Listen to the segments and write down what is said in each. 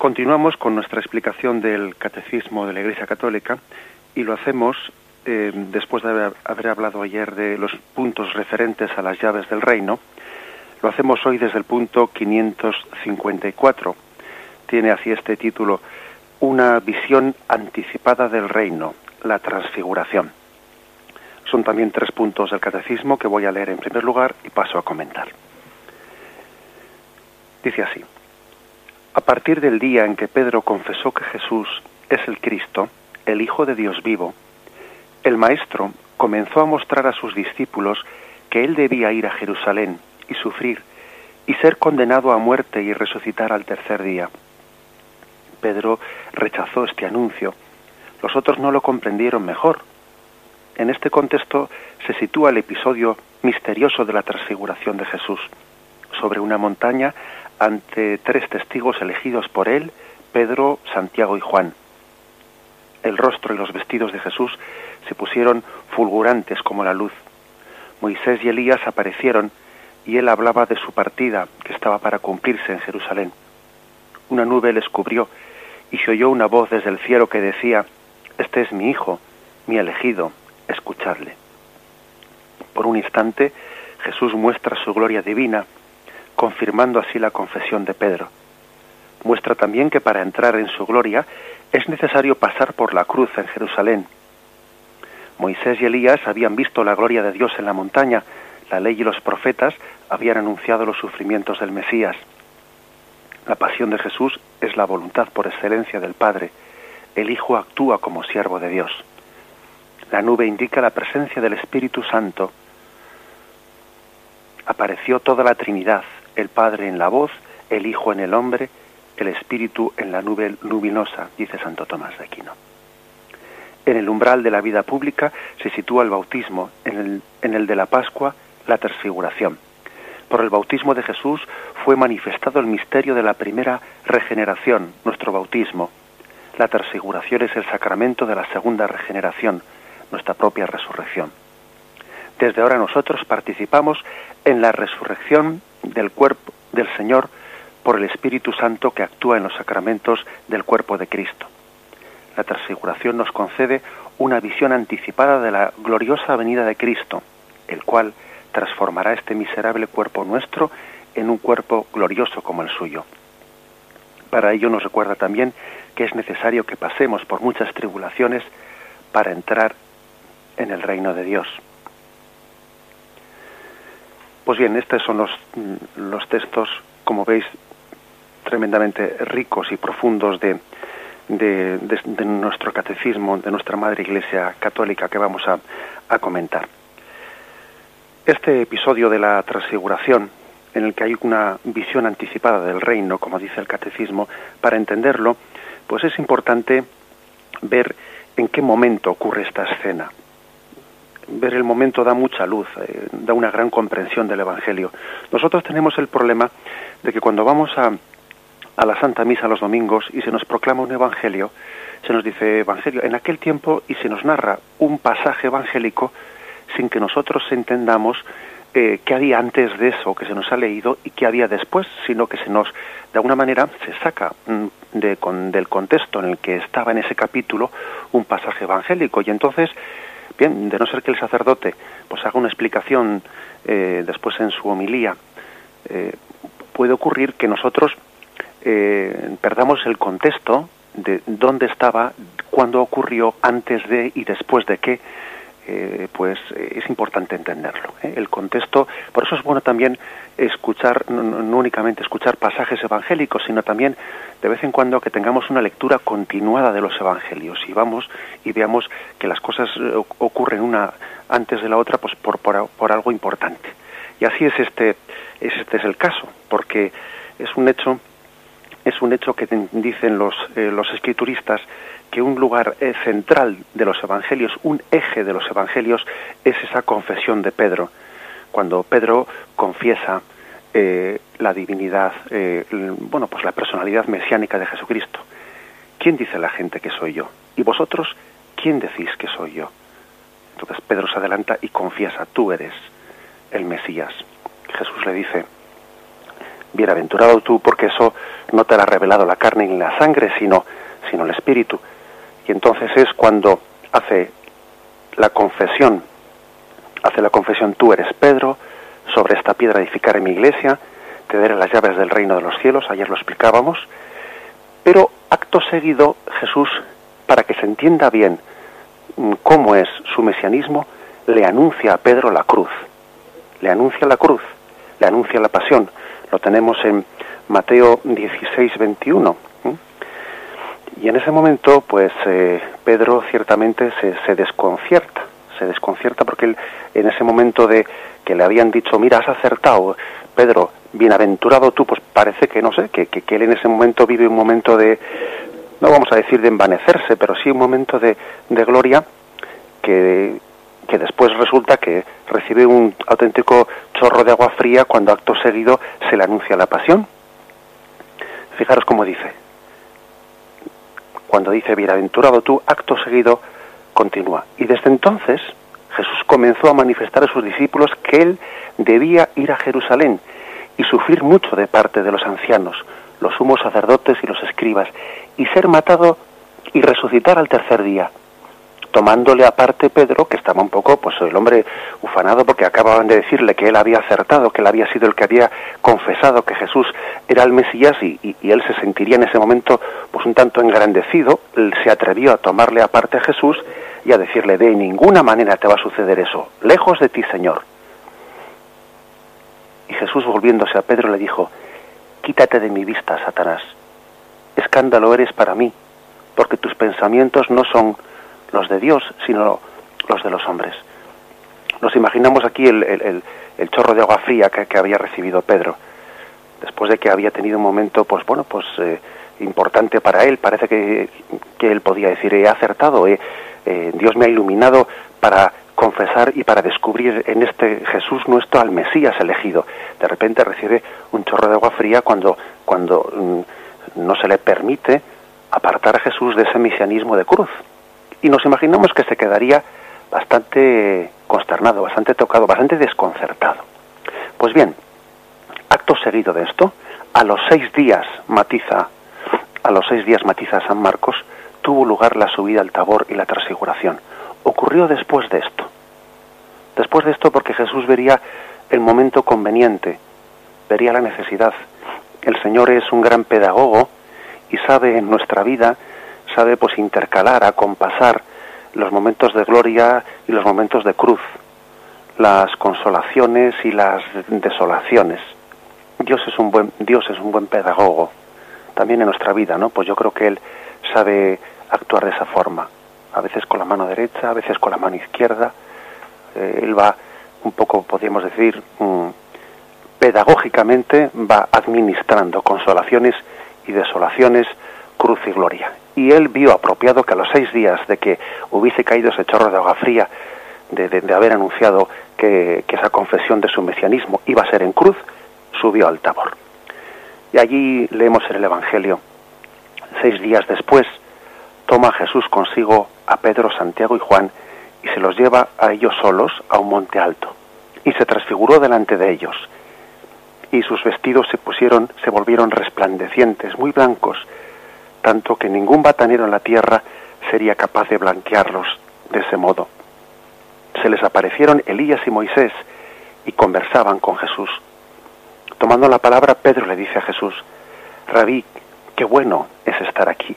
Continuamos con nuestra explicación del Catecismo de la Iglesia Católica y lo hacemos eh, después de haber, haber, hablado ayer de los puntos referentes a las llaves del reino. Lo hacemos hoy desde el punto 554. Tiene así este título, Una visión anticipada del reino, la transfiguración. Son también tres puntos del catecismo que voy a leer en primer lugar y paso a comentar. Dice así, a partir del día en que Pedro confesó que Jesús es el Cristo, el Hijo de Dios vivo, el Maestro comenzó a mostrar a sus discípulos que él debía ir a Jerusalén y sufrir y ser condenado a muerte y resucitar al tercer día. Pedro rechazó este anuncio. Los otros no lo comprendieron mejor. En este contexto se sitúa el episodio misterioso de la transfiguración de Jesús. Sobre una montaña ante tres testigos elegidos por él, Pedro, Santiago y Juan. El rostro y los vestidos de Jesús se pusieron fulgurantes como la luz. Moisés y Elías aparecieron y él hablaba de su partida que estaba para cumplirse en Jerusalén. Una nube les cubrió y se oyó una voz desde el cielo que decía, Este es mi Hijo, mi elegido, escuchadle. Por un instante Jesús muestra su gloria divina confirmando así la confesión de Pedro. Muestra también que para entrar en su gloria es necesario pasar por la cruz en Jerusalén. Moisés y Elías habían visto la gloria de Dios en la montaña, la ley y los profetas habían anunciado los sufrimientos del Mesías. La pasión de Jesús es la voluntad por excelencia del Padre. El Hijo actúa como siervo de Dios. La nube indica la presencia del Espíritu Santo. Apareció toda la Trinidad, el Padre en la voz, el Hijo en el hombre, el Espíritu en la nube luminosa, dice Santo Tomás de Aquino. En el umbral de la vida pública se sitúa el bautismo, en el, en el de la Pascua la transfiguración. Por el bautismo de Jesús fue manifestado el misterio de la primera regeneración, nuestro bautismo. La transfiguración es el sacramento de la segunda regeneración, nuestra propia resurrección. Desde ahora nosotros participamos en la resurrección del cuerpo del Señor por el Espíritu Santo que actúa en los sacramentos del cuerpo de Cristo. La transfiguración nos concede una visión anticipada de la gloriosa venida de Cristo, el cual transformará este miserable cuerpo nuestro en un cuerpo glorioso como el suyo. Para ello nos recuerda también que es necesario que pasemos por muchas tribulaciones para entrar en el reino de Dios. Pues bien, estos son los, los textos, como veis, tremendamente ricos y profundos de, de, nuestro catecismo, de nuestra Madre Iglesia Católica que vamos a, a comentar. Este episodio de la transfiguración, en el que hay una visión anticipada del reino, como dice el catecismo, para entenderlo, pues es importante ver en qué momento ocurre esta escena ver el momento da mucha luz, eh, da una gran comprensión del Evangelio. Nosotros tenemos el problema de que cuando vamos a, a la Santa Misa los domingos y se nos proclama un Evangelio, se nos dice Evangelio en aquel tiempo y se nos narra un pasaje evangélico sin que nosotros entendamos eh, qué había antes de eso que se nos ha leído y qué había después, sino que se nos, de alguna manera, se saca mm, de, con, del contexto en el que estaba en ese capítulo un pasaje evangélico. Y entonces Bien, de no ser que el sacerdote pues haga una explicación eh, después en su homilía, eh, puede ocurrir que nosotros eh, perdamos el contexto de dónde estaba, cuándo ocurrió, antes de y después de qué, eh, pues eh, es importante entenderlo. ¿eh? El contexto, por eso es bueno también escuchar, no, únicamente escuchar pasajes evangélicos, sino también de vez en cuando que tengamos una lectura continuada de los evangelios y vamos y veamos que las cosas ocurren una antes de la otra, pues por, por, por algo importante. Y así es este, es este es el caso, porque es un hecho es un hecho que dicen los, eh, los escrituristas que un lugar eh, central de los evangelios, un eje de los evangelios, es esa confesión de Pedro. Cuando Pedro confiesa eh, la divinidad, eh, bueno, pues la personalidad mesiánica de Jesucristo. ¿Quién dice la gente que soy yo? ¿Y vosotros quién decís que soy yo? Entonces Pedro se adelanta y confiesa, tú eres el Mesías. Jesús le dice, bienaventurado tú porque eso no te lo ha revelado la carne ni la sangre, sino, sino el Espíritu. Y entonces es cuando hace la confesión, hace la confesión, tú eres Pedro, sobre esta piedra edificaré mi iglesia, te daré las llaves del reino de los cielos, ayer lo explicábamos, pero acto seguido Jesús, para que se entienda bien mm, cómo es su mesianismo, le anuncia a Pedro la cruz, le anuncia la cruz, le anuncia la pasión. Lo tenemos en Mateo 16, 21. Y en ese momento, pues eh, Pedro ciertamente se, se, desconcierta, se desconcierta porque él, en ese momento de que le habían dicho, mira, has acertado, Pedro, bienaventurado tú, pues parece que, no sé, que, que, él en ese momento vive un momento de, no vamos a decir de envanecerse, pero sí un momento de, de gloria que, que después resulta que recibe un auténtico chorro de agua fría cuando acto seguido se le anuncia la pasión. Fijaros cómo dice. Cuando dice bienaventurado tú, acto seguido continúa. Y desde entonces Jesús comenzó a manifestar a sus discípulos que él debía ir a Jerusalén y sufrir mucho de parte de los ancianos, los sumos sacerdotes y los escribas, y ser matado y resucitar al tercer día. Tomándole aparte Pedro, que estaba un poco, pues el hombre ufanado porque acababan de decirle que él había acertado, que él había sido el que había confesado que Jesús era el Mesías y, él se sentiría en ese momento pues un tanto engrandecido, él se atrevió a tomarle aparte a Jesús y a decirle, de ninguna manera te va a suceder eso, lejos de ti, Señor. Y Jesús volviéndose a Pedro le dijo, quítate de mi vista, Satanás, escándalo eres para mí, porque tus pensamientos no son los de Dios, sino los de los hombres. Nos imaginamos aquí el, chorro de agua fría que, había recibido Pedro, después de que había tenido un momento, pues bueno, pues eh, importante para él, parece que, que él podía decir, he acertado, he, eh, Dios me ha iluminado para confesar y para descubrir en este Jesús nuestro al Mesías elegido. De repente recibe un chorro de agua fría cuando, cuando mm, no se le permite apartar a Jesús de ese mesianismo de cruz. Y nos imaginamos que se quedaría bastante consternado, bastante tocado, bastante desconcertado. Pues bien, acto seguido de esto, a los seis días matiza, a los seis días matiza San Marcos, tuvo lugar la subida al Tabor y la transfiguración. Ocurrió después de esto. Después de esto porque Jesús vería el momento conveniente, vería la necesidad. El Señor es un gran pedagogo y sabe en nuestra vida, sabe pues intercalar, acompasar los momentos de gloria y los momentos de cruz, las consolaciones y las desolaciones. Dios es un buen Dios es un buen pedagogo también en nuestra vida, ¿no? Pues yo creo que él sabe actuar de esa forma, a veces con la mano derecha, a veces con la mano izquierda. Eh, él va un poco, podríamos decir, mm, pedagógicamente va administrando consolaciones y desolaciones, cruz y gloria. Y él vio apropiado que a los seis días de que hubiese caído ese chorro de agua fría, de, haber anunciado que, esa confesión de su mesianismo iba a ser en cruz, subió al tabor. Y allí leemos en el Evangelio Seis días después, toma Jesús consigo a Pedro, Santiago y Juan y se los lleva a ellos solos a un monte alto. Y se transfiguró delante de ellos. Y sus vestidos se pusieron, se volvieron resplandecientes, muy blancos, tanto que ningún batanero en la tierra sería capaz de blanquearlos de ese modo. Se les aparecieron Elías y Moisés y conversaban con Jesús. Tomando la palabra, Pedro le dice a Jesús, Rabí, qué bueno es estar aquí.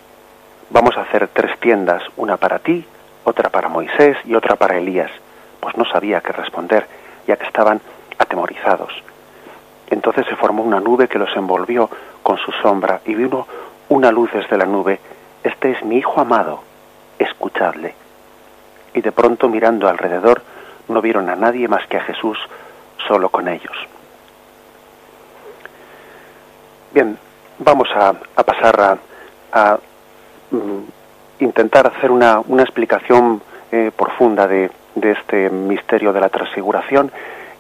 Vamos a hacer tres tiendas, una para ti, otra para Moisés y otra para Elías. Pues no sabía qué responder, ya que estaban atemorizados. Entonces se formó una nube que los envolvió con su sombra y vino una luz desde la nube. Este es mi Hijo amado, escuchadle. Y de pronto mirando alrededor no vieron a nadie más que a Jesús solo con ellos. Bien, vamos a, pasar a, mm, intentar hacer una, explicación eh, profunda de, este misterio de la transfiguración,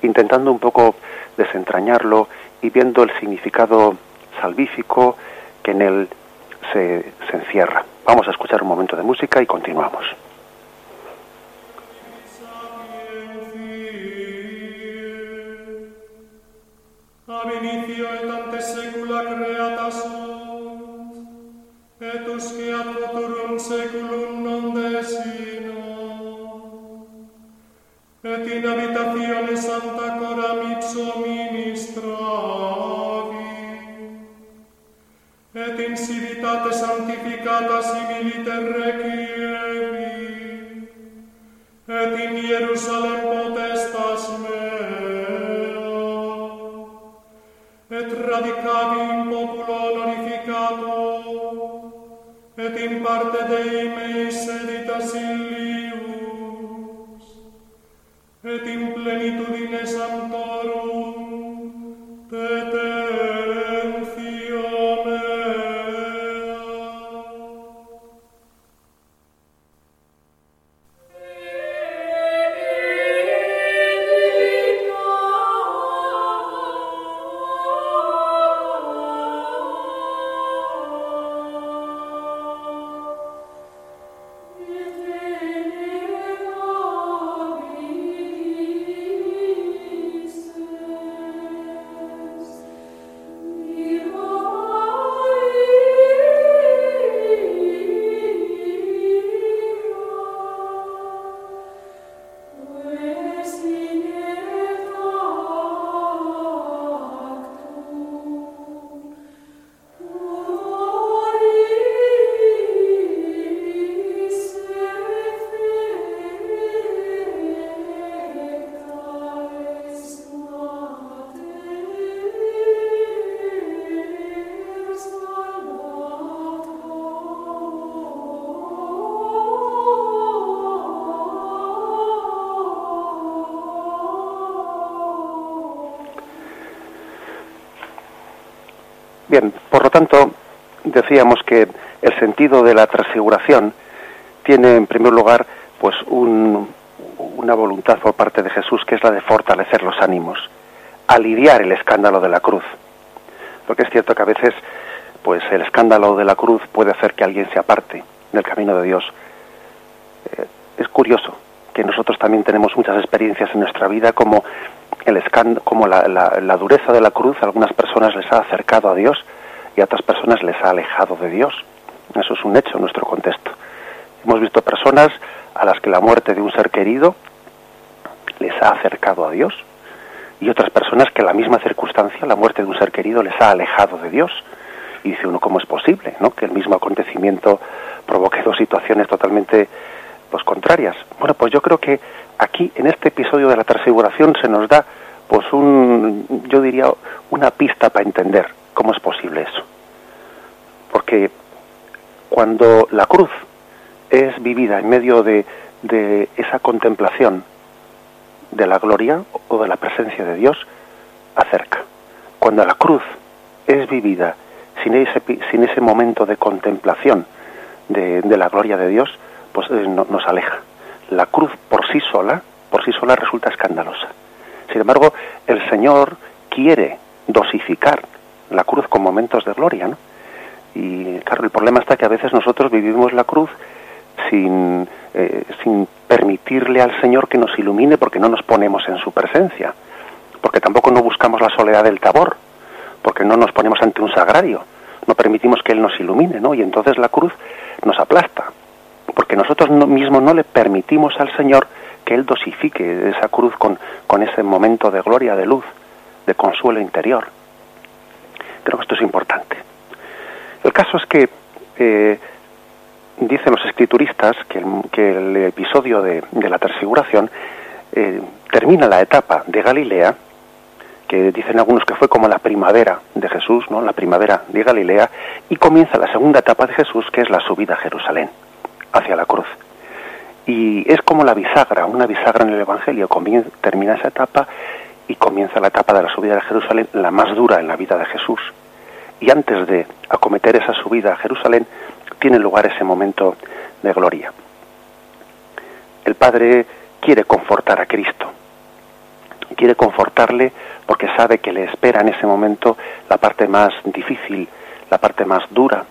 intentando un poco desentrañarlo y viendo el significado salvífico que en él se, encierra. Vamos a escuchar un momento de música y continuamos. ab initio et ante saecula creata sunt, et usque ad futurum saeculum non desino, et in habitationes sancta et in civitate sanctificata similiter requiem, et in Jerusalem Bien, por lo tanto, decíamos que el sentido de la transfiguración tiene en primer lugar pues un- una voluntad por parte de Jesús que es la de fortalecer los ánimos, aliviar el escándalo de la cruz. Porque es cierto que a veces pues el escándalo de la cruz puede hacer que alguien se aparte del camino de Dios. Eh, es curioso que nosotros también tenemos muchas experiencias en nuestra vida como el escánd- como la, la- la dureza de la cruz a algunas personas les ha acercado a Dios y a otras personas les ha alejado de Dios. Eso es un hecho en nuestro contexto. Hemos visto personas a las que la muerte de un ser querido les ha acercado a Dios y otras personas que la misma circunstancia, la muerte de un ser querido, les ha alejado de Dios. Y dice uno, ¿cómo es posible ¿no? que el mismo acontecimiento provoque dos situaciones totalmente contrarias? Bueno, pues yo creo que aquí, en este episodio de la transfiguración, se nos da, pues, un, yo diría, una pista para entender cómo es posible eso. Porque cuando la cruz es vivida en medio de, de esa contemplación de la gloria o de la presencia de Dios, acerca. Cuando la cruz es vivida sin ese, sin ese momento de contemplación de, de la gloria de Dios, pues eh, no- nos aleja. La cruz por sí sola, por sí sola resulta escandalosa. Sin embargo, el Señor quiere dosificar la cruz con momentos de gloria, ¿no? Y claro, el problema está que a veces nosotros vivimos la cruz sin, eh, sin permitirle al Señor que nos ilumine porque no nos ponemos en su presencia, porque tampoco no buscamos la soledad del tabor, porque no nos ponemos ante un sagrario, no permitimos que Él nos ilumine, ¿no? Y entonces la cruz nos aplasta, porque nosotros no- mismos no le permitimos al Señor que Él dosifique esa cruz con, con ese momento de gloria, de luz, de consuelo interior. Creo que esto es importante. El caso es que eh, dicen los escrituristas que el, episodio de, de la transfiguración eh, termina la etapa de Galilea, que dicen algunos que fue como la primavera de Jesús, ¿no? la primavera de Galilea, y comienza la segunda etapa de Jesús, que es la subida a Jerusalén, hacia la cruz. Y es como la bisagra, una bisagra en el Evangelio, Comien- termina esa etapa y comienza la etapa de la subida a Jerusalén, la más dura en la vida de Jesús. Y antes de acometer esa subida a Jerusalén, tiene lugar ese momento de gloria. El Padre quiere confortar a Cristo, quiere confortarle porque sabe que le espera en ese momento la parte más difícil, la parte más dura,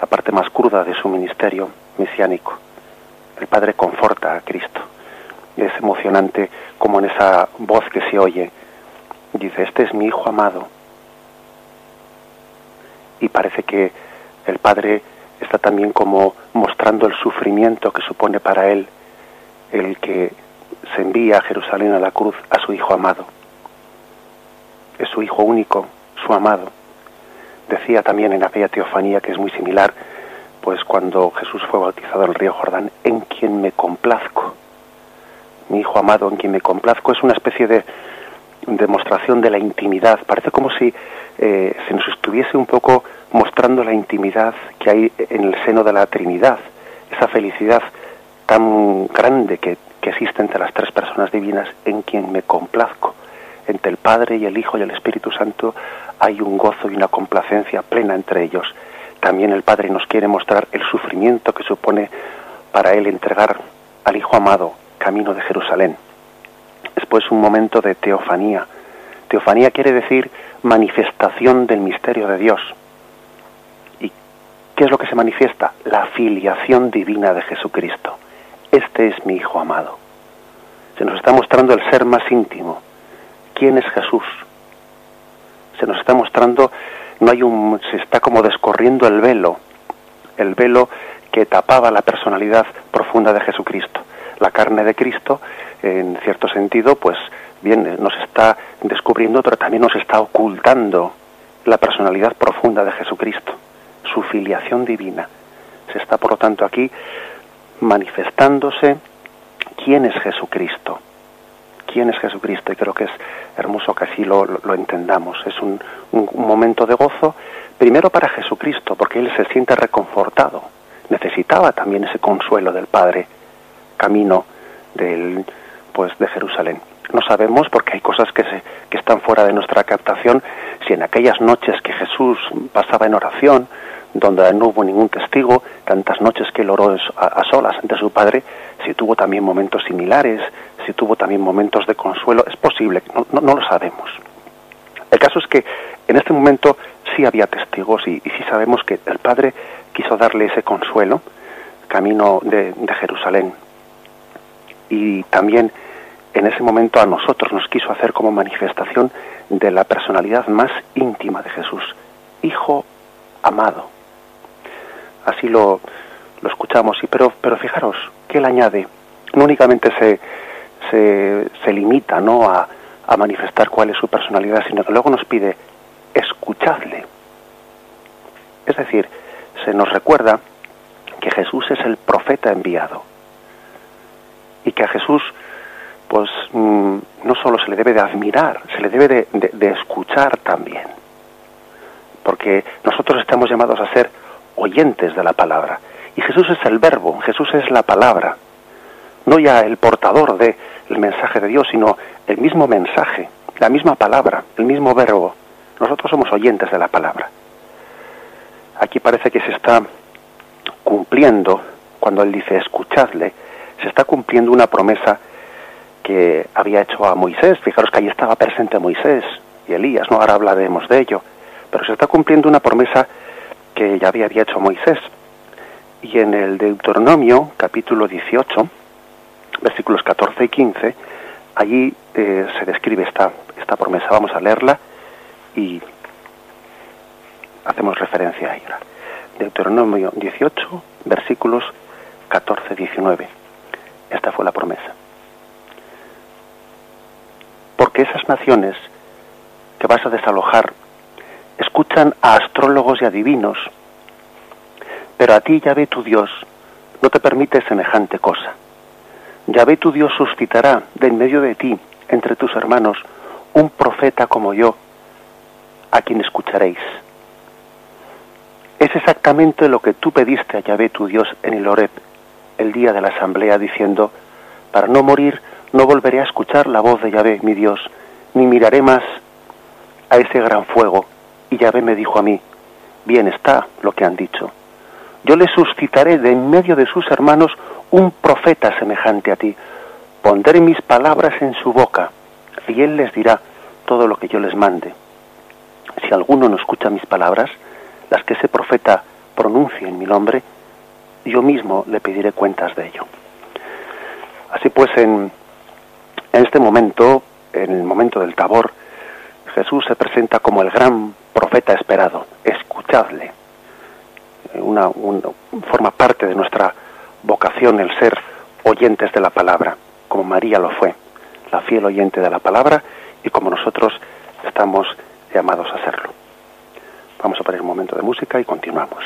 la parte más cruda de su ministerio mesiánico. El Padre conforta a Cristo. Es emocionante como en esa voz que se oye. Dice, este es mi Hijo amado. Y parece que el Padre está también como mostrando el sufrimiento que supone para él el que se envía a Jerusalén a la cruz a su hijo amado. Es su hijo único, su amado. Decía también en aquella teofanía que es muy similar, pues cuando Jesús fue bautizado en el río Jordán, en quien me complazco. Mi hijo amado, en quien me complazco, es una especie de demostración de la intimidad. Parece como si eh, se nos estuviese un poco mostrando la intimidad que hay en el seno de la Trinidad, esa felicidad tan grande que, que existe entre las tres personas divinas en quien me complazco. Entre el Padre y el Hijo y el Espíritu Santo hay un gozo y una complacencia plena entre ellos. También el Padre nos quiere mostrar el sufrimiento que supone para Él entregar al Hijo amado camino de Jerusalén. Después un momento de teofanía. Teofanía quiere decir manifestación del misterio de Dios. ¿Y qué es lo que se manifiesta? La filiación divina de Jesucristo. Este es mi Hijo amado. Se nos está mostrando el ser más íntimo. ¿Quién es Jesús? Se nos está mostrando, no hay un, se está como descorriendo el velo, el velo que tapaba la personalidad profunda de Jesucristo. La carne de Cristo, en cierto sentido, pues bien, nos está descubriendo, pero también nos está ocultando la personalidad profunda de Jesucristo, su filiación divina. Se está, por lo tanto, aquí manifestándose quién es Jesucristo. ¿Quién es Jesucristo? Y creo que es hermoso que así lo, entendamos. Es un, un, un momento de gozo, primero para Jesucristo, porque Él se siente reconfortado. Necesitaba también ese consuelo del Padre, camino del, pues, de Jerusalén no sabemos porque hay cosas que, se, que están fuera de nuestra captación. Si en aquellas noches que Jesús pasaba en oración, donde no hubo ningún testigo, tantas noches que él oró a, a, solas ante su Padre, si tuvo también momentos similares, si tuvo también momentos de consuelo, es posible, no, no, no lo sabemos. El caso es que en este momento sí había testigos y, y sí sabemos que el Padre quiso darle ese consuelo, camino de, de Jerusalén. Y también en ese momento a nosotros nos quiso hacer como manifestación de la personalidad más íntima de Jesús, Hijo amado. Así lo, lo escuchamos, y pero, pero fijaros que él añade, no únicamente se, se, se limita ¿no? a, manifestar cuál es su personalidad, sino que luego nos pide, escuchadle. Es decir, se nos recuerda que Jesús es el profeta enviado y que a Jesús pues mmm, no solo se le debe de admirar, se le debe de, de, de, escuchar también. Porque nosotros estamos llamados a ser oyentes de la palabra. Y Jesús es el verbo, Jesús es la palabra. No ya el portador del mensaje de Dios, sino el mismo mensaje, la misma palabra, el mismo verbo. Nosotros somos oyentes de la palabra. Aquí parece que se está cumpliendo, cuando él dice escuchadle, se está cumpliendo una promesa que había hecho a Moisés. Fijaros que ahí estaba presente Moisés y Elías, no ahora hablaremos de ello, pero se está cumpliendo una promesa que ya había hecho Moisés. Y en el Deuteronomio, capítulo 18, versículos 14 y 15, allí eh, se describe esta, esta promesa. Vamos a leerla y hacemos referencia a ella. Deuteronomio 18, versículos 14 y 19. Esta fue la promesa porque esas naciones que vas a desalojar escuchan a astrólogos y adivinos, pero a ti, Yahvé tu Dios, no te permite semejante cosa. Yahvé tu Dios suscitará de en medio de ti, entre tus hermanos, un profeta como yo, a quien escucharéis. Es exactamente lo que tú pediste a Yahvé tu Dios en el el día de la asamblea, diciendo, para no morir, no volveré a escuchar la voz de Yahvé, mi Dios, ni miraré más a ese gran fuego. Y Yahvé me dijo a mí, bien está lo que han dicho. Yo le suscitaré de en medio de sus hermanos un profeta semejante a ti. Pondré mis palabras en su boca, y él les dirá todo lo que yo les mande. Si alguno no escucha mis palabras, las que ese profeta pronuncie en mi nombre, yo mismo le pediré cuentas de ello. Así pues, en, en este momento, en el momento del tabor, Jesús se presenta como el gran profeta esperado. Escuchadle. Una, forma parte de nuestra vocación el ser oyentes de la palabra, como María lo fue, la fiel oyente de la palabra y como nosotros estamos llamados a serlo. Vamos a poner un momento de música y continuamos.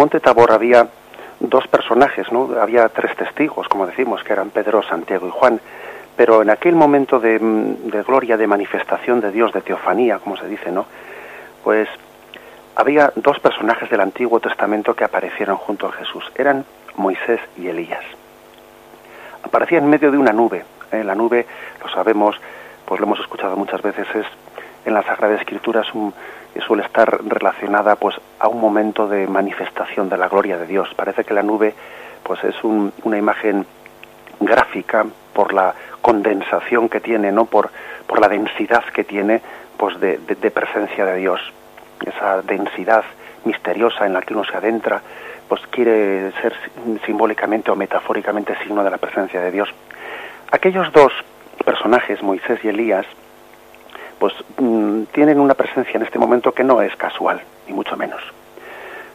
Monte Tabor había dos personajes, ¿no? Había tres testigos, como decimos, que eran Pedro, Santiago y Juan. Pero en aquel momento de, de gloria, de manifestación de Dios, de teofanía, como se dice, ¿no? Pues había dos personajes del Antiguo Testamento que aparecieron junto a Jesús. Eran Moisés y Elías. Aparecía en medio de una nube. ¿eh? La nube, lo sabemos, pues lo hemos escuchado muchas veces, es en la Sagrada Escritura es un, suele estar relacionada pues a un momento de manifestación de la gloria de Dios. Parece que la nube pues es una imagen gráfica por la condensación que tiene, no por, por la densidad que tiene pues de, presencia de Dios. Esa densidad misteriosa en la que uno se adentra, pues quiere ser simbólicamente o metafóricamente signo de la presencia de Dios. Aquellos dos personajes, Moisés y Elías, pues mm, tienen una presencia en este momento que no es casual, ni mucho menos.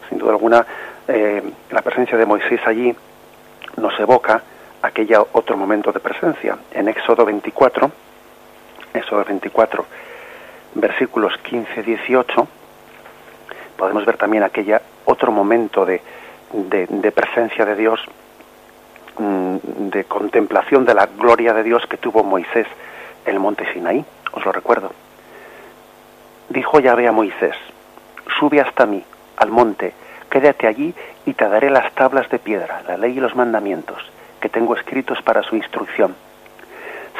Sin duda alguna, eh, la presencia de Moisés allí nos evoca aquella otro momento de presencia. En Éxodo 24, Éxodo 24, versículos 15-18, podemos ver también aquella otro momento de, de presencia de Dios, mm, de contemplación de la gloria de Dios que tuvo Moisés el monte Sinaí os lo recuerdo. Dijo Yahvé a Moisés, sube hasta mí, al monte, quédate allí y te daré las tablas de piedra, la ley y los mandamientos, que tengo escritos para su instrucción.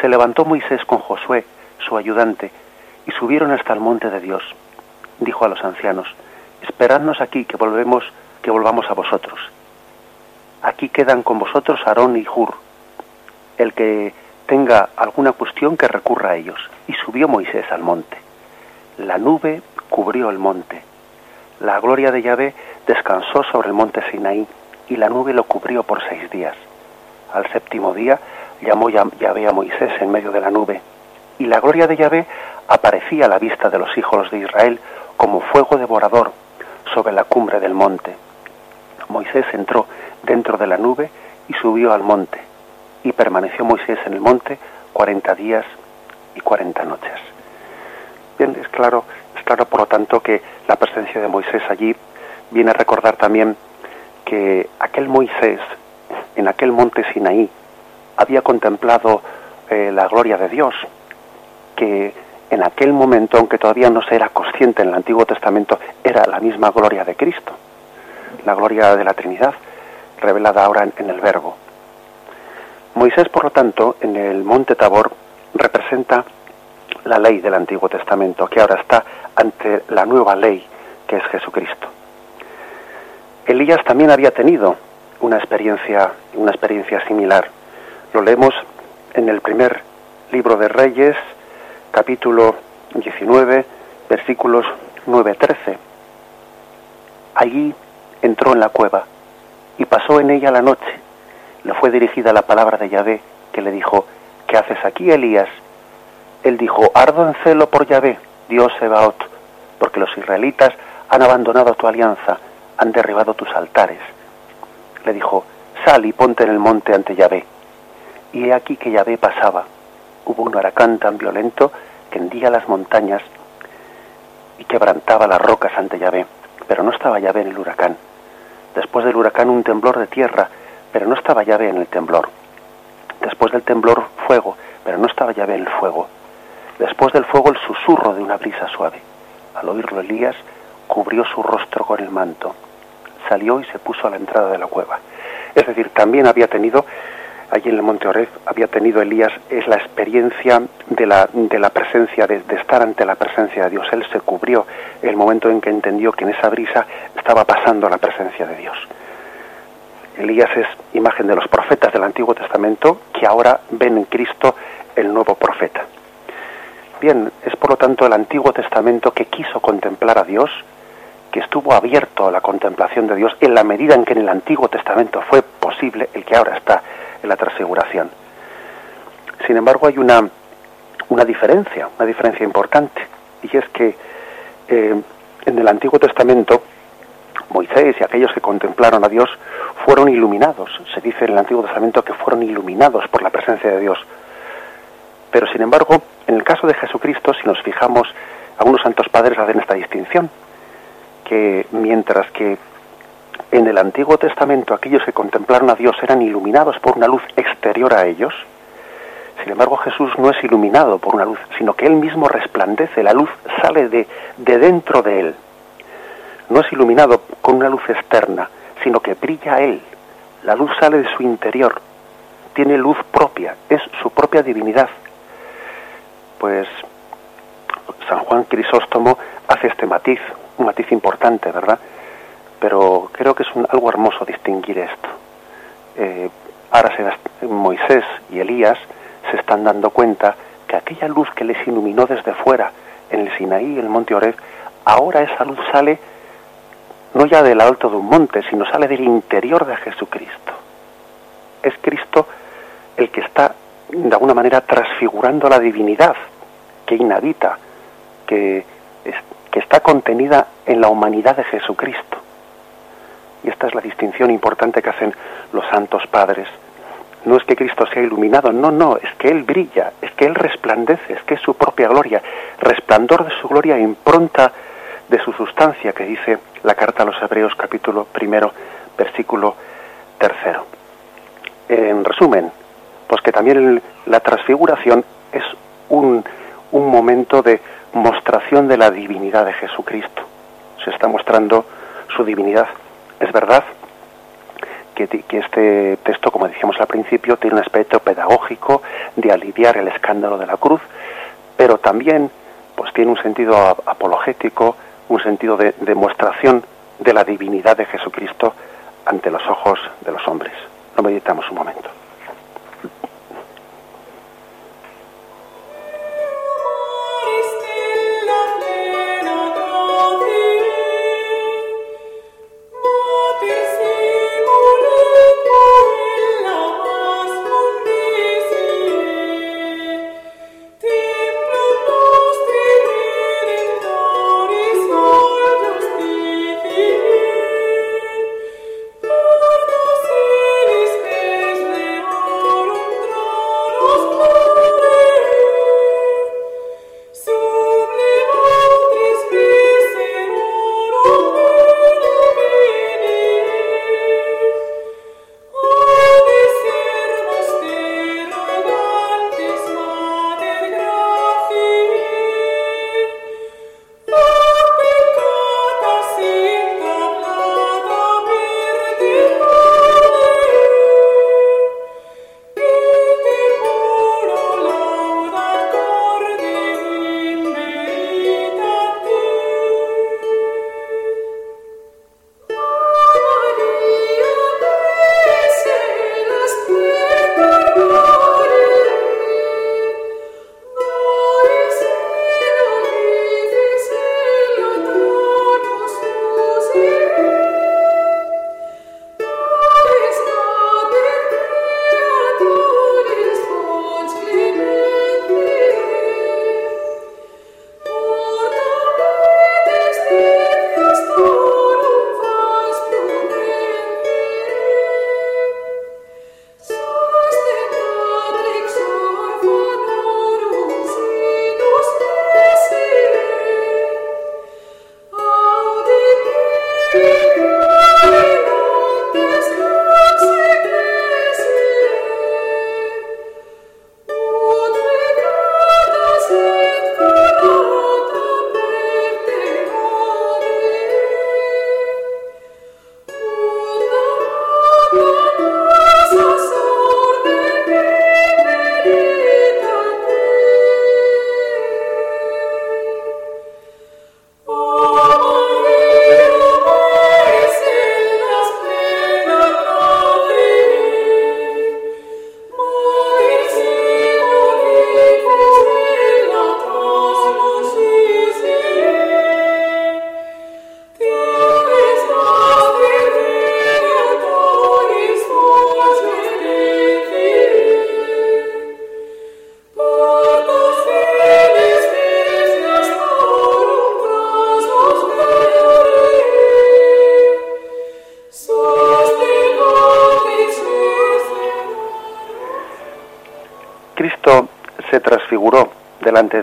Se levantó Moisés con Josué, su ayudante, y subieron hasta el monte de Dios. Dijo a los ancianos, esperadnos aquí que volvemos, que volvamos a vosotros. Aquí quedan con vosotros Aarón y Hur, el que tenga alguna cuestión que recurra a ellos. Y subió Moisés al monte. La nube cubrió el monte. La gloria de Yahvé descansó sobre el monte Sinaí y la nube lo cubrió por seis días. Al séptimo día llamó Yahvé a Moisés en medio de la nube, y la gloria de Yahvé aparecía a la vista de los hijos de Israel como fuego devorador sobre la cumbre del monte. Moisés entró dentro de la nube y subió al monte, y permaneció Moisés en el monte cuarenta días y cuarenta noches. Bien, es claro, es claro por lo tanto que la presencia de Moisés allí viene a recordar también que aquel Moisés en aquel monte Sinaí había contemplado eh, la gloria de Dios, que en aquel momento, aunque todavía no se era consciente en el Antiguo Testamento, era la misma gloria de Cristo, la gloria de la Trinidad, revelada ahora en, el Verbo. Moisés, por lo tanto, en el monte Tabor representa la ley del Antiguo Testamento, que ahora está ante la nueva ley, que es Jesucristo. Elías también había tenido una experiencia, una experiencia similar. Lo leemos en el primer libro de Reyes, capítulo 19, versículos 9-13. Allí entró en la cueva y pasó en ella la noche. Le fue dirigida la palabra de Yahvé, que le dijo, ¿qué haces aquí, Elías? Él dijo, ardo en celo por Yahvé, Dios Sebaot, porque los israelitas han abandonado tu alianza, han derribado tus altares. Le dijo, sal y ponte en el monte ante Yahvé. Y he aquí que Yahvé pasaba. Hubo un huracán tan violento que hendía las montañas y quebrantaba las rocas ante Yahvé. Pero no estaba Yahvé en el huracán. Después del huracán un temblor de tierra, pero no estaba Yahvé en el temblor. Después del temblor fuego, pero no estaba Yahvé en el fuego. Después del fuego el susurro de una brisa suave. Al oírlo Elías cubrió su rostro con el manto. Salió y se puso a la entrada de la cueva. Es decir, también había tenido allí en el monte Orez había tenido Elías es la experiencia de la, de la presencia, de, de, estar ante la presencia de Dios. Él se cubrió el momento en que entendió que en esa brisa estaba pasando la presencia de Dios. Elías es imagen de los profetas del Antiguo Testamento que ahora ven en Cristo el nuevo profeta. Bien, es por lo tanto el Antiguo Testamento que quiso contemplar a Dios, que estuvo abierto a la contemplación de Dios en la medida en que en el Antiguo Testamento fue posible el que ahora está la transfiguración. Sin embargo, hay una, una diferencia, una diferencia importante, y es que eh, en el Antiguo Testamento Moisés y aquellos que contemplaron a Dios fueron iluminados. Se dice en el Antiguo Testamento que fueron iluminados por la presencia de Dios. Pero sin embargo, en el caso de Jesucristo, si nos fijamos, algunos santos padres hacen esta distinción, que mientras que en el Antiguo Testamento aquellos que contemplaron a Dios eran iluminados por una luz exterior a ellos. Sin embargo, Jesús no es iluminado por una luz, sino que Él mismo resplandece, la luz sale de, de dentro de Él. No es iluminado con una luz externa, sino que brilla Él. La luz sale de su interior, tiene luz propia, es su propia divinidad. Pues San Juan Crisóstomo hace este matiz, un matiz importante, ¿verdad? pero creo que es algo hermoso distinguir esto. Eh, ahora se, Moisés y Elías se están dando cuenta que aquella luz que les iluminó desde fuera en el Sinaí, en el monte Oreb, ahora esa luz sale no ya del alto de un monte, sino sale del interior de Jesucristo. Es Cristo el que está de alguna manera transfigurando la divinidad que inhabita, que, que está contenida en la humanidad de Jesucristo. Y esta es la distinción importante que hacen los santos padres. No es que Cristo sea iluminado, no, no, es que Él brilla, es que Él resplandece, es que es su propia gloria, resplandor de su gloria, impronta de su sustancia, que dice la carta a los Hebreos capítulo primero, versículo tercero. En resumen, pues que también la transfiguración es un, un momento de mostración de la divinidad de Jesucristo. Se está mostrando su divinidad es verdad que, este texto, como decíamos al principio, tiene un aspecto pedagógico de aliviar el escándalo de la cruz, pero también pues tiene un sentido apologético, un sentido de demostración de la divinidad de Jesucristo ante los ojos de los hombres. Lo meditamos un momento.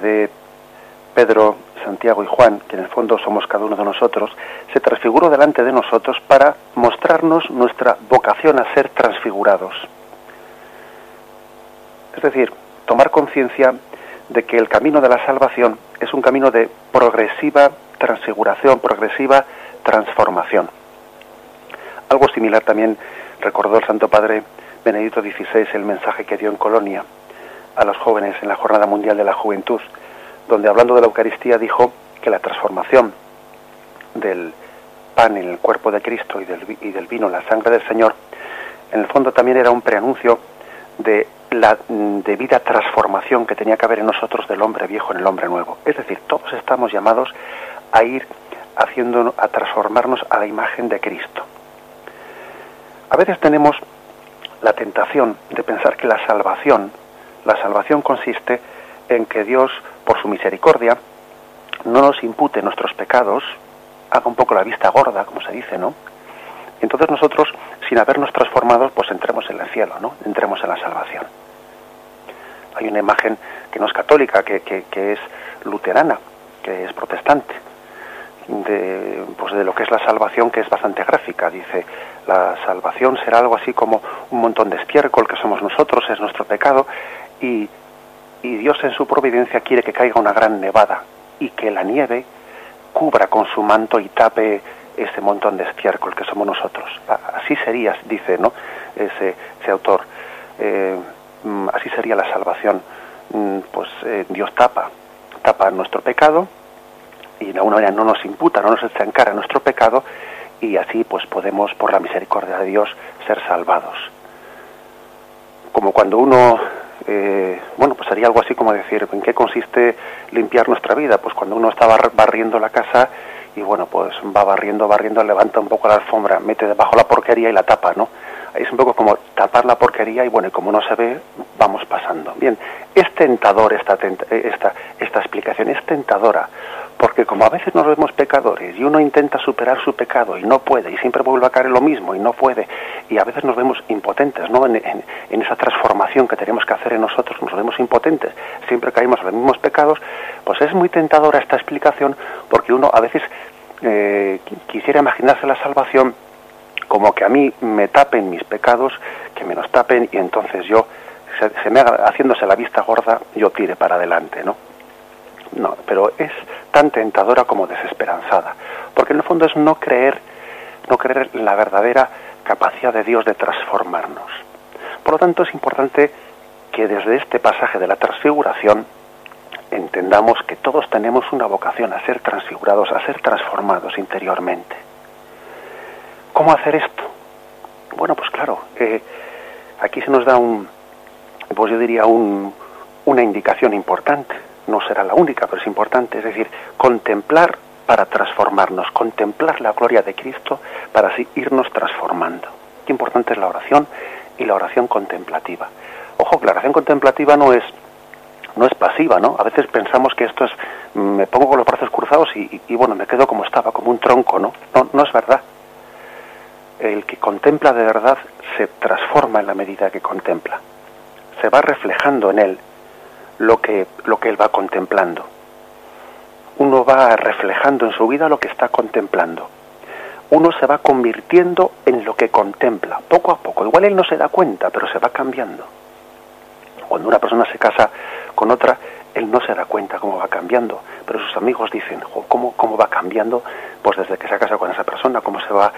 De Pedro, Santiago y Juan, que en el fondo somos cada uno de nosotros, se transfiguró delante de nosotros para mostrarnos nuestra vocación a ser transfigurados. Es decir, tomar conciencia de que el camino de la salvación es un camino de progresiva transfiguración, progresiva transformación. Algo similar también recordó el Santo Padre Benedicto XVI el mensaje que dio en Colonia a los jóvenes en la Jornada Mundial de la Juventud, donde hablando de la Eucaristía dijo que la transformación del pan en el cuerpo de Cristo y del, y del vino en la sangre del Señor, en el fondo también era un preanuncio de la debida transformación que tenía que haber en nosotros del hombre viejo en el hombre nuevo. Es decir, todos estamos llamados a ir haciendo, a transformarnos a la imagen de Cristo. A veces tenemos la tentación de pensar que la salvación, la salvación consiste en que Dios, por su misericordia, no nos impute nuestros pecados, haga un poco la vista gorda, como se dice, ¿no? Entonces nosotros, sin habernos transformado, pues entremos en el cielo, ¿no? Entremos en la salvación. Hay una imagen que no es católica, que, que es luterana, que es protestante, de, pues de lo que es la salvación, que es bastante gráfica. Dice, la salvación será algo así como un montón de estiércol que somos nosotros, es nuestro pecado, y, Dios en su providencia quiere que caiga una gran nevada y que la nieve cubra con su manto y tape ese montón de estiércol que somos nosotros. Así sería, dice ¿no? ese, ese autor, eh, mm, así sería la salvación. Mm, pues eh, Dios tapa, tapa nuestro pecado, y de alguna manera no nos imputa, no nos echa nuestro pecado y así pues podemos por la misericordia de Dios ser salvados. Como cuando uno, eh, bueno, pues sería algo así como decir, ¿en qué consiste limpiar nuestra vida? Pues cuando uno está barriendo la casa y bueno, pues va barriendo, barriendo, levanta un poco la alfombra, mete debajo la porquería y la tapa, ¿no? Es un poco como tapar la porquería y bueno, como no se ve, vamos pasando. Bien, es tentador esta, esta, esta explicación, es tentadora, porque como a veces nos vemos pecadores y uno intenta superar su pecado y no puede, y siempre vuelve a caer en lo mismo y no puede, y a veces nos vemos impotentes, ¿no? En, esa transformación que tenemos que hacer en nosotros, nos vemos impotentes, siempre caemos en los mismos pecados, pues es muy tentadora esta explicación porque uno a veces eh, quisiera imaginarse la salvación como que a mí me tapen mis pecados, que me los tapen y entonces yo, se, se me haga, haciéndose la vista gorda, yo tire para adelante, ¿no? No, pero es tan tentadora como desesperanzada, porque en el fondo es no creer, no creer en la verdadera capacidad de Dios de transformarnos. Por lo tanto, es importante que desde este pasaje de la transfiguración entendamos que todos tenemos una vocación a ser transfigurados, a ser transformados interiormente. ¿Cómo hacer esto? Bueno, pues claro, eh, aquí se nos da un, pues yo diría un, una indicación importante no será la única, pero es importante, es decir, contemplar para transformarnos, contemplar la gloria de Cristo para así irnos transformando. Qué importante es la oración y la oración contemplativa. Ojo, la oración contemplativa no es no es pasiva, ¿no? A veces pensamos que esto es me pongo con los brazos cruzados y, y bueno, me quedo como estaba, como un tronco, ¿no? No, no es verdad. El que contempla de verdad se transforma en la medida que contempla. Se va reflejando en él lo que, lo que él va contemplando. Uno va reflejando en su vida lo que está contemplando. Uno se va convirtiendo en lo que contempla, poco a poco. Igual él no se da cuenta, pero se va cambiando. Cuando una persona se casa con otra, él no se da cuenta cómo va cambiando, pero sus amigos dicen, ¿cómo, cómo va cambiando? Pues desde que se casa con esa persona, cómo se va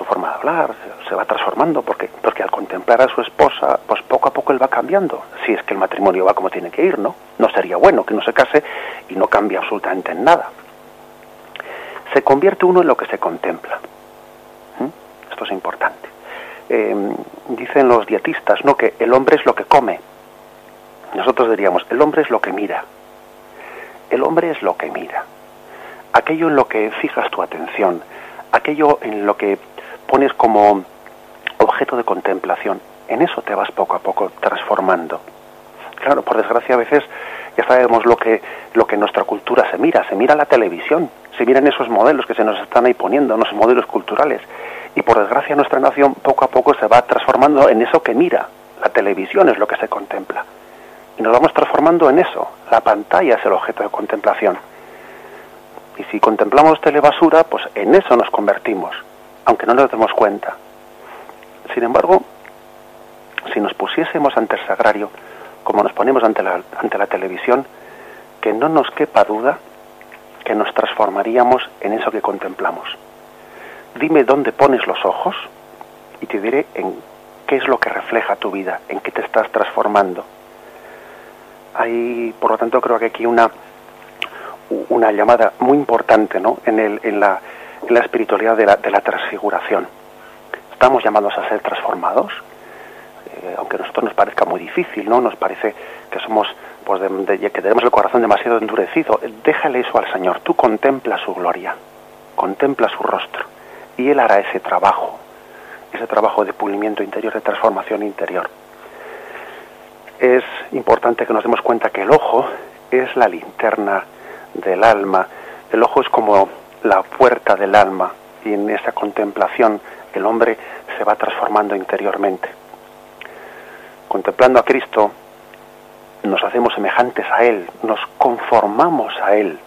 su forma de hablar, se va transformando, porque, porque al contemplar a su esposa, pues poco a poco él va cambiando, si es que el matrimonio va como tiene que ir, ¿no? No sería bueno que no se case y no cambie absolutamente en nada. Se convierte uno en lo que se contempla. ¿Mm? Esto es importante. Eh, dicen los dietistas, ¿no? Que el hombre es lo que come, nosotros diríamos, el hombre es lo que mira. El hombre es lo que mira. Aquello en lo que fijas tu atención, aquello en lo que pones como objeto de contemplación, en eso te vas poco a poco transformando. Claro, por desgracia a veces ya sabemos lo que lo que en nuestra cultura se mira, se mira la televisión, se miran esos modelos que se nos están ahí poniendo, esos modelos culturales, y por desgracia nuestra nación poco a poco se va transformando en eso que mira. La televisión es lo que se contempla y nos vamos transformando en eso. La pantalla es el objeto de contemplación. Y si contemplamos telebasura, pues en eso nos convertimos, aunque no nos demos cuenta. Sin embargo, si nos pusiésemos ante el sagrario, como nos ponemos ante la, ante la televisión, que no nos quepa duda que nos transformaríamos en eso que contemplamos. Dime dónde pones los ojos y te diré en qué es lo que refleja tu vida, en qué te estás transformando. Hay, por lo tanto, creo que aquí una, una llamada muy importante ¿no? en, el, en, la, en la espiritualidad de la, de la transfiguración. Estamos llamados a ser transformados, eh, aunque a nosotros nos parezca muy difícil, ¿no? Nos parece que somos, pues, de, que tenemos el corazón demasiado endurecido. Déjale eso al Señor. Tú contempla su gloria, contempla su rostro, y Él hará ese trabajo, ese trabajo de pulimiento interior, de transformación interior. Es importante que nos demos cuenta que el ojo es la linterna del alma. El ojo es como la puerta del alma y en esa contemplación el hombre se va transformando interiormente. Contemplando a Cristo, nos hacemos semejantes a Él, nos conformamos a Él,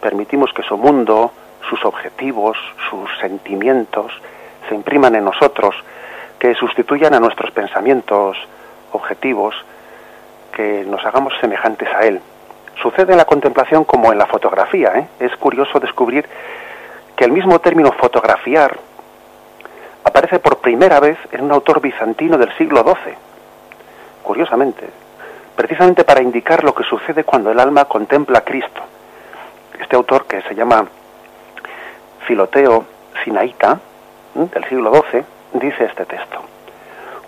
permitimos que su mundo, sus objetivos, sus sentimientos se impriman en nosotros, que sustituyan a nuestros pensamientos, objetivos, que nos hagamos semejantes a Él. Sucede en la contemplación como en la fotografía. ¿eh? Es curioso descubrir que el mismo término fotografiar aparece por primera vez en un autor bizantino del siglo XII. Curiosamente, precisamente para indicar lo que sucede cuando el alma contempla a Cristo. Este autor, que se llama Filoteo Sinaíta, del siglo XII, dice este texto.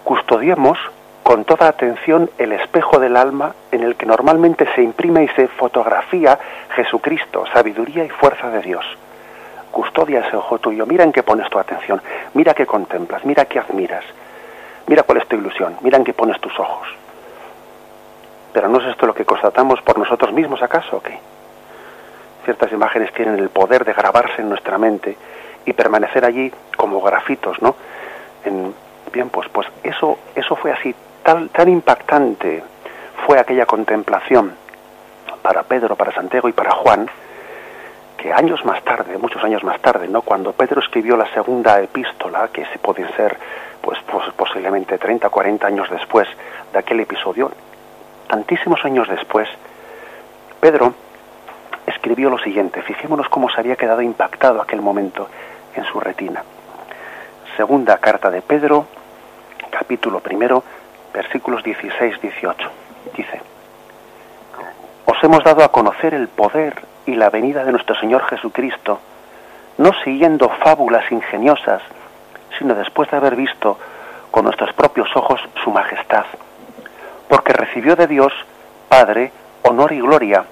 Custodiemos con toda atención el espejo del alma en el que normalmente se imprime y se fotografía Jesucristo, sabiduría y fuerza de Dios. Custodia ese ojo tuyo, mira en qué pones tu atención, mira qué contemplas, mira qué admiras, mira cuál es tu ilusión, mira en qué pones tus ojos. Pero ¿no es esto lo que constatamos por nosotros mismos acaso o qué? Ciertas imágenes tienen el poder de grabarse en nuestra mente y permanecer allí como grafitos, ¿no? En, bien, pues, pues eso, eso fue así, tan, tan impactante fue aquella contemplación para Pedro, para Santiago y para Juan, que años más tarde, muchos años más tarde, ¿no? Cuando Pedro escribió la segunda epístola, que se puede ser pues, posiblemente 30, 40 años después de aquel episodio, tantísimos años después, Pedro escribió lo siguiente, fijémonos cómo se había quedado impactado aquel momento en su retina. Segunda carta de Pedro, capítulo primero, versículos 16-18. Dice, os hemos dado a conocer el poder y la venida de nuestro Señor Jesucristo, no siguiendo fábulas ingeniosas, sino después de haber visto con nuestros propios ojos su majestad, porque recibió de Dios, Padre, honor y gloria,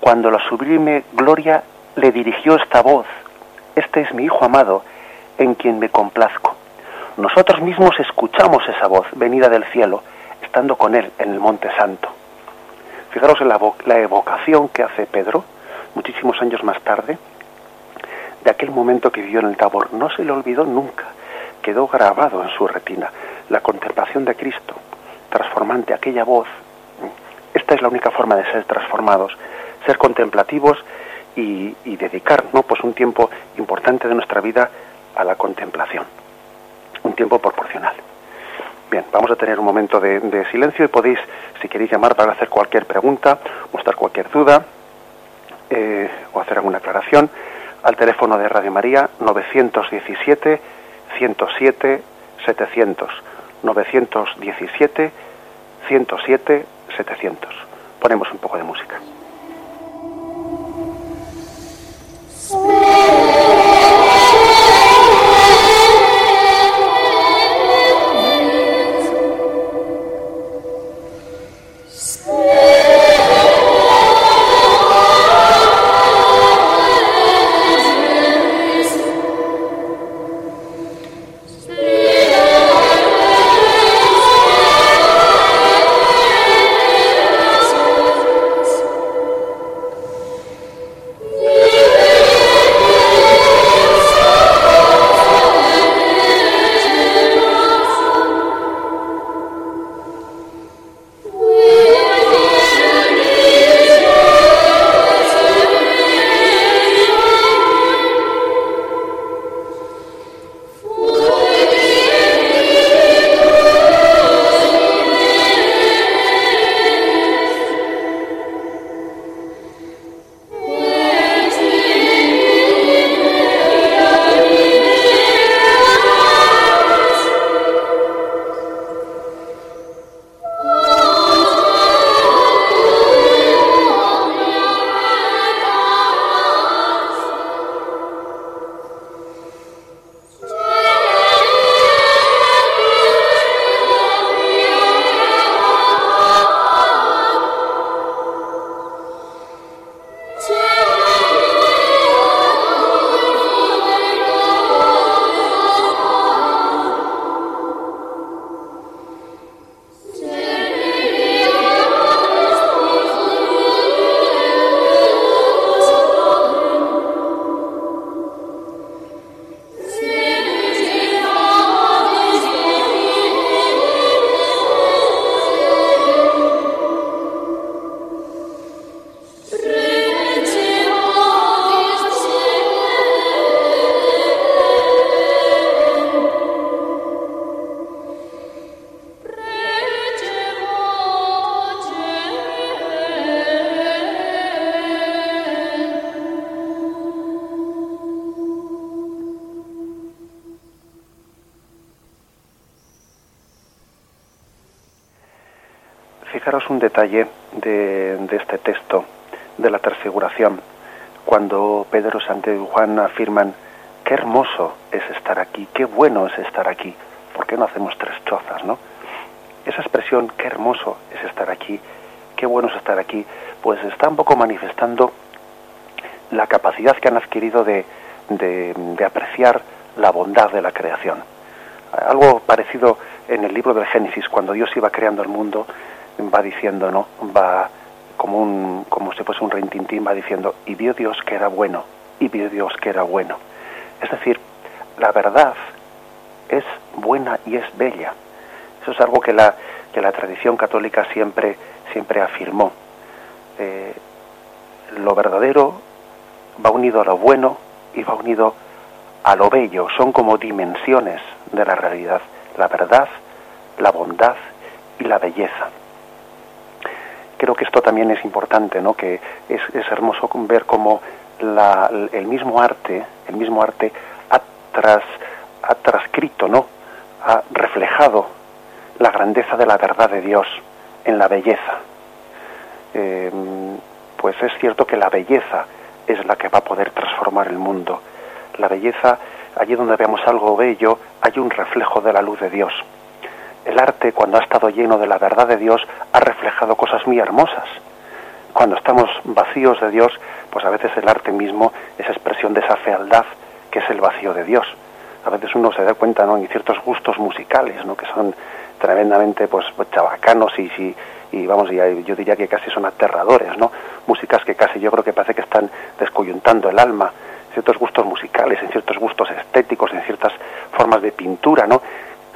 cuando la sublime gloria le dirigió esta voz, este es mi Hijo amado, en quien me complazco. Nosotros mismos escuchamos esa voz venida del cielo, estando con Él en el Monte Santo. Fijaros en la, evocación que hace Pedro, muchísimos años más tarde, de aquel momento que vivió en el Tabor. No se le olvidó nunca, quedó grabado en su retina la contemplación de Cristo, transformante, aquella voz. Esta es la única forma de ser transformados, ser contemplativos y, dedicar ¿no? pues un tiempo importante de nuestra vida a la contemplación, un tiempo proporcional. Bien, vamos a tener un momento de, silencio y podéis, si queréis llamar para hacer cualquier pregunta, mostrar cualquier duda, eh, o hacer alguna aclaración al teléfono de Radio María 917 107 700 917 107 700 ponemos un poco de música Fijaros un detalle de, de este texto de la transfiguración, cuando Pedro, Santiago y Juan afirman, qué hermoso es estar aquí, qué bueno es estar aquí, ¿por qué no hacemos tres chozas, no? Esa expresión, qué hermoso es estar aquí, qué bueno es estar aquí, pues está un poco manifestando la capacidad que han adquirido de, de, de apreciar la bondad de la creación. Algo parecido en el libro del Génesis, cuando Dios iba creando el mundo, va diciendo, ¿no? Va como un como si fuese un rintintín va diciendo y vio Dios que era bueno y vio Dios que era bueno. Es decir, la verdad es buena y es bella. Eso es algo que la que la tradición católica siempre siempre afirmó. Eh, lo verdadero va unido a lo bueno y va unido a lo bello. Son como dimensiones de la realidad. La verdad, la bondad y la belleza creo que esto también es importante, ¿no? Que es, es hermoso ver cómo el mismo arte, el mismo arte ha, tras, ha transcrito, ¿no? Ha reflejado la grandeza de la verdad de Dios en la belleza. Eh, pues es cierto que la belleza es la que va a poder transformar el mundo. La belleza, allí donde veamos algo bello, hay un reflejo de la luz de Dios el arte, cuando ha estado lleno de la verdad de Dios, ha reflejado cosas muy hermosas. Cuando estamos vacíos de Dios, pues a veces el arte mismo es expresión de esa fealdad que es el vacío de Dios. A veces uno se da cuenta, ¿no? En ciertos gustos musicales, ¿no? Que son tremendamente, pues, chabacanos y, y vamos, yo diría que casi son aterradores, ¿no? Músicas que casi yo creo que parece que están descoyuntando el alma, ciertos gustos musicales, en ciertos gustos estéticos, en ciertas formas de pintura, ¿no?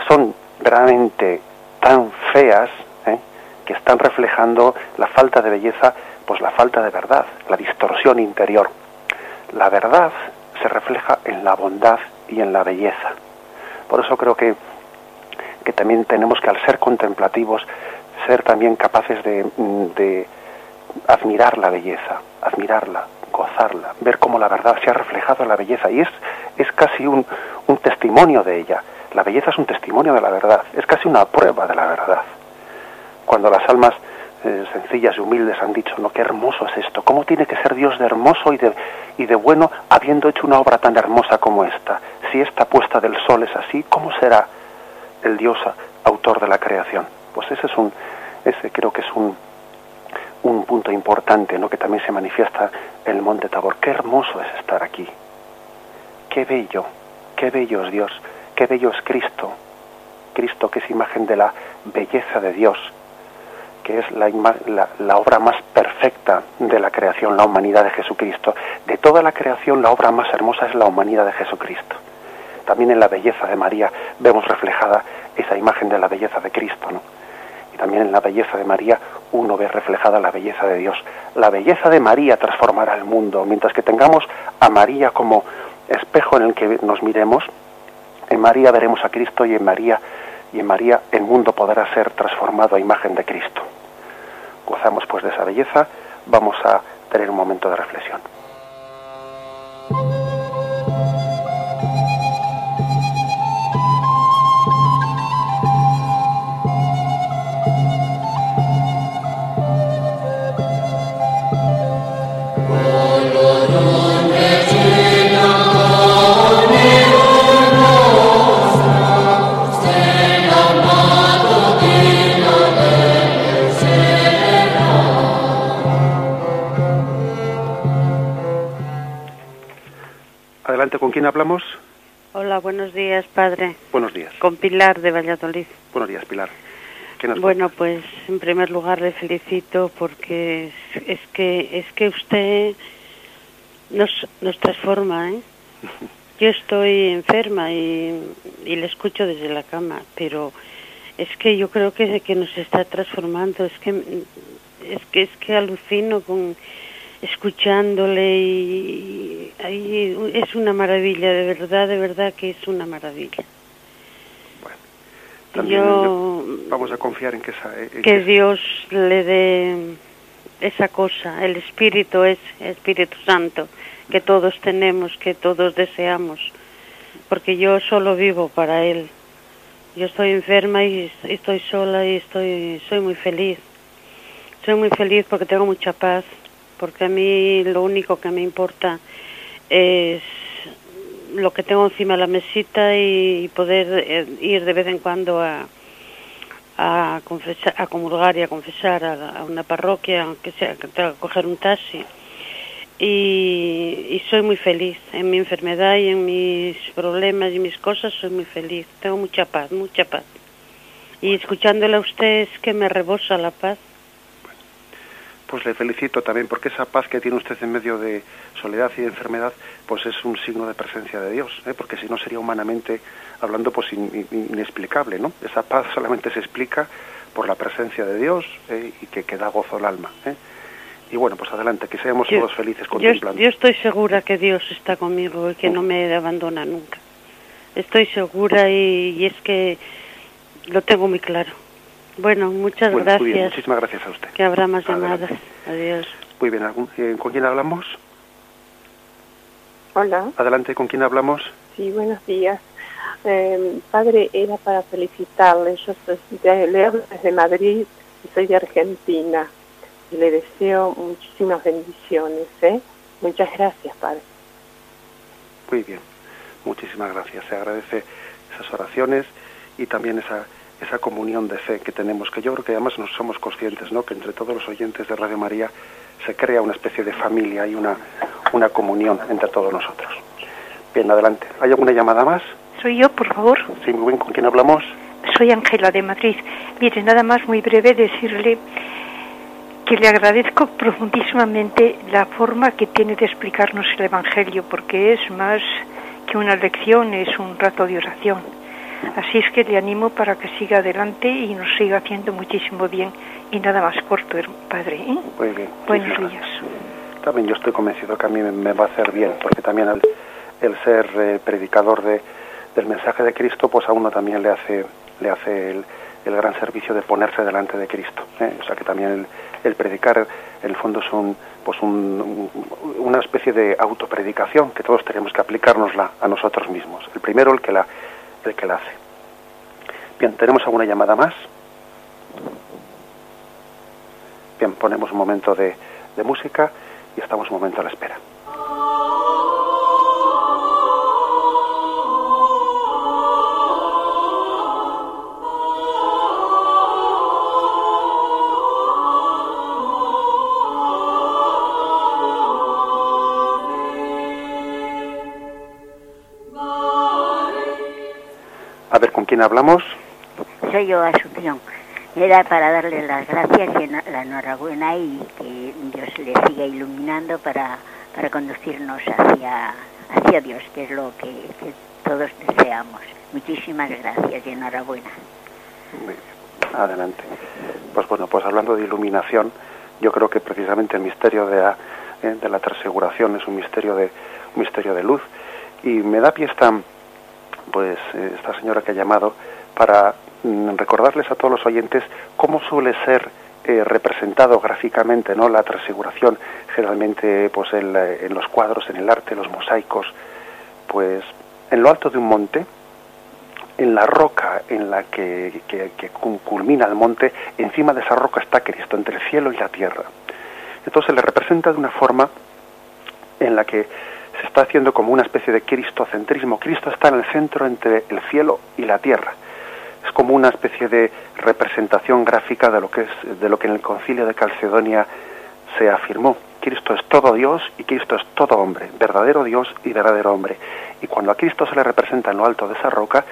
Son verdaderamente tan feas ¿eh? que están reflejando la falta de belleza, pues la falta de verdad, la distorsión interior. La verdad se refleja en la bondad y en la belleza. Por eso creo que, que también tenemos que, al ser contemplativos, ser también capaces de, de admirar la belleza, admirarla, gozarla, ver cómo la verdad se ha reflejado en la belleza y es, es casi un, un testimonio de ella. La belleza es un testimonio de la verdad, es casi una prueba de la verdad. Cuando las almas eh, sencillas y humildes han dicho, no, qué hermoso es esto, cómo tiene que ser Dios de hermoso y de, y de bueno habiendo hecho una obra tan hermosa como esta. Si esta puesta del sol es así, ¿cómo será el Dios autor de la creación? Pues ese es un, ese creo que es un, un punto importante, ¿no? que también se manifiesta en el Monte Tabor. Qué hermoso es estar aquí. Qué bello, qué bello es Dios qué bello es Cristo, Cristo que es imagen de la belleza de Dios, que es la, la, obra más perfecta de la creación, la humanidad de Jesucristo. De toda la creación, la obra más hermosa es la humanidad de Jesucristo. También en la belleza de María vemos reflejada esa imagen de la belleza de Cristo, ¿no? Y también en la belleza de María uno ve reflejada la belleza de Dios. La belleza de María transformará el mundo, mientras que tengamos a María como espejo en el que nos miremos, en María veremos a Cristo y en María y en María el mundo podrá ser transformado a imagen de Cristo. Gozamos pues de esa belleza, vamos a tener un momento de reflexión. Quién hablamos? Hola, buenos días, padre. Buenos días. Con Pilar de Valladolid. Buenos días, Pilar. bueno, pues en primer lugar le felicito porque es, que es que usted nos, nos transforma, ¿eh? Yo estoy enferma y, y le escucho desde la cama, pero es que yo creo que, que nos está transformando, es que es que es que alucino con escuchándole y, es una maravilla, de verdad, de verdad que es una maravilla. Bueno, también yo, vamos a confiar en que, que, Dios le dé esa cosa, el Espíritu es Espíritu Santo, que todos tenemos, que todos deseamos, porque yo solo vivo para Él. Yo estoy enferma y estoy sola y estoy soy muy feliz estoy muy feliz porque tengo mucha paz, porque a mí lo único que me importa es lo que tengo encima de la mesita y poder eh, ir de vez en cuando a, a confesar, a comulgar y a confesar a, una parroquia, aunque sea que tenga que coger un taxi. Y, y, soy muy feliz en mi enfermedad y en mis problemas y mis cosas, soy muy feliz. Tengo mucha paz, mucha paz. Y escuchándole a usted es que me rebosa la paz. Pues le felicito también porque esa paz que tiene usted en medio de soledad y de enfermedad, pues es un signo de presencia de Dios, ¿eh? porque si no sería humanamente hablando pues inexplicable, ¿no? Esa paz solamente se explica por la presencia de Dios ¿eh? y que, que, da gozo al alma. ¿eh? Y bueno, pues adelante, que seamos todos felices contemplando. Yo, yo estoy segura que Dios está conmigo y que no me abandona nunca. Estoy segura y, y es que lo tengo muy claro. Bueno, muchas gracias. Muy bien, muchísimas gracias a usted. Que habrá más llamadas. Adiós. Muy bien, eh, ¿con quién hablamos? Hola. Adelante, ¿con quién hablamos? Sí, buenos días. Eh, padre, era para felicitarle. Yo soy, le hablo desde Madrid y soy de Argentina. Y le deseo muchísimas bendiciones. ¿eh? Muchas gracias, padre. Muy bien, muchísimas gracias. Se agradece esas oraciones y también esa esa comunión de fe que tenemos, que yo creo que además nos somos conscientes, ¿no? que entre todos los oyentes de Radio María se crea una especie de familia y una, una comunión entre todos nosotros. Bien, adelante. ¿Hay alguna llamada más? Soy yo, por favor. Sí, muy bien. ¿Con quién hablamos? Soy Ángela de Madrid. Mire, nada más muy breve decirle que le agradezco profundísimamente la forma que tiene de explicarnos el Evangelio, porque es más que una lección, es un rato de oración Así es que le animo para que siga adelante y nos siga haciendo muchísimo bien. Y nada más corto, padre. ¿eh? Muy bien. Buenos días. También yo estoy convencido que a mí me, va a hacer bien, porque también el, ser eh, predicador de, del mensaje de Cristo, pues a uno también le hace, le hace el, el gran servicio de ponerse delante de Cristo. ¿eh? O sea que también el, el, predicar, en el fondo, es un, pues un, una especie de autopredicación que todos tenemos que aplicárnosla a nosotros mismos. El primero, el que la el que la hace. Bien, ¿tenemos alguna llamada más? Bien, ponemos un momento de, de música y estamos un momento a la espera. Quién hablamos? Soy yo, Asunción. Era para darle las gracias y la enhorabuena y que Dios le siga iluminando para, para conducirnos hacia, hacia Dios, que es lo que, todos deseamos. Muchísimas gracias y enhorabuena. Muy bien. Adelante. Pues bueno, pues hablando de iluminación, yo creo que precisamente el misterio de la, eh, de la transfiguración es un misterio de, un misterio de luz. Y me da pie esta, pues eh, esta señora que ha llamado para mm, recordarles a todos los oyentes cómo suele ser eh, representado gráficamente no la transfiguración generalmente pues en, en, los cuadros en el arte los mosaicos. Pues en lo alto de un monte en la roca en la que, que, que culmina el monte encima de esa roca está Cristo entre el cielo y la tierra. Entonces se le representa de una forma en la que se está haciendo como una especie de cristocentrismo. Cristo está en el centro entre el cielo y la tierra. Es como una especie de representación gráfica de lo que es de lo que en el Concilio de Calcedonia se afirmó. Cristo es todo Dios y Cristo es todo hombre, verdadero Dios y verdadero hombre. Y cuando a Cristo se le representa en lo alto de esa roca,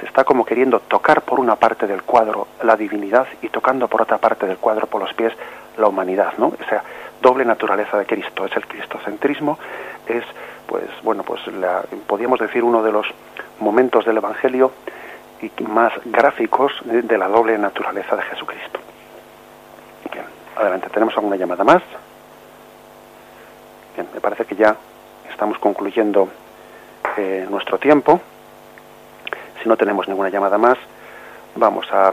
se está como queriendo tocar por una parte del cuadro la divinidad y tocando por otra parte del cuadro por los pies la humanidad, ¿no? O sea, doble naturaleza de Cristo, es el cristocentrismo, es pues bueno, pues la, podríamos decir uno de los momentos del evangelio y más gráficos de, la doble naturaleza de Jesucristo. Bien, adelante, tenemos alguna llamada más. Bien, me parece que ya estamos concluyendo eh, nuestro tiempo. Si no tenemos ninguna llamada más, vamos a,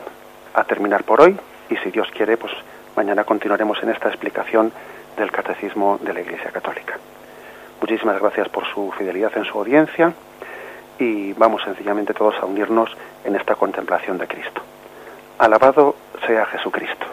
a terminar por hoy y si Dios quiere, pues mañana continuaremos en esta explicación del catecismo de la Iglesia Católica. Muchísimas gracias por su fidelidad en su audiencia y vamos sencillamente todos a unirnos en esta contemplación de Cristo. Alabado sea Jesucristo.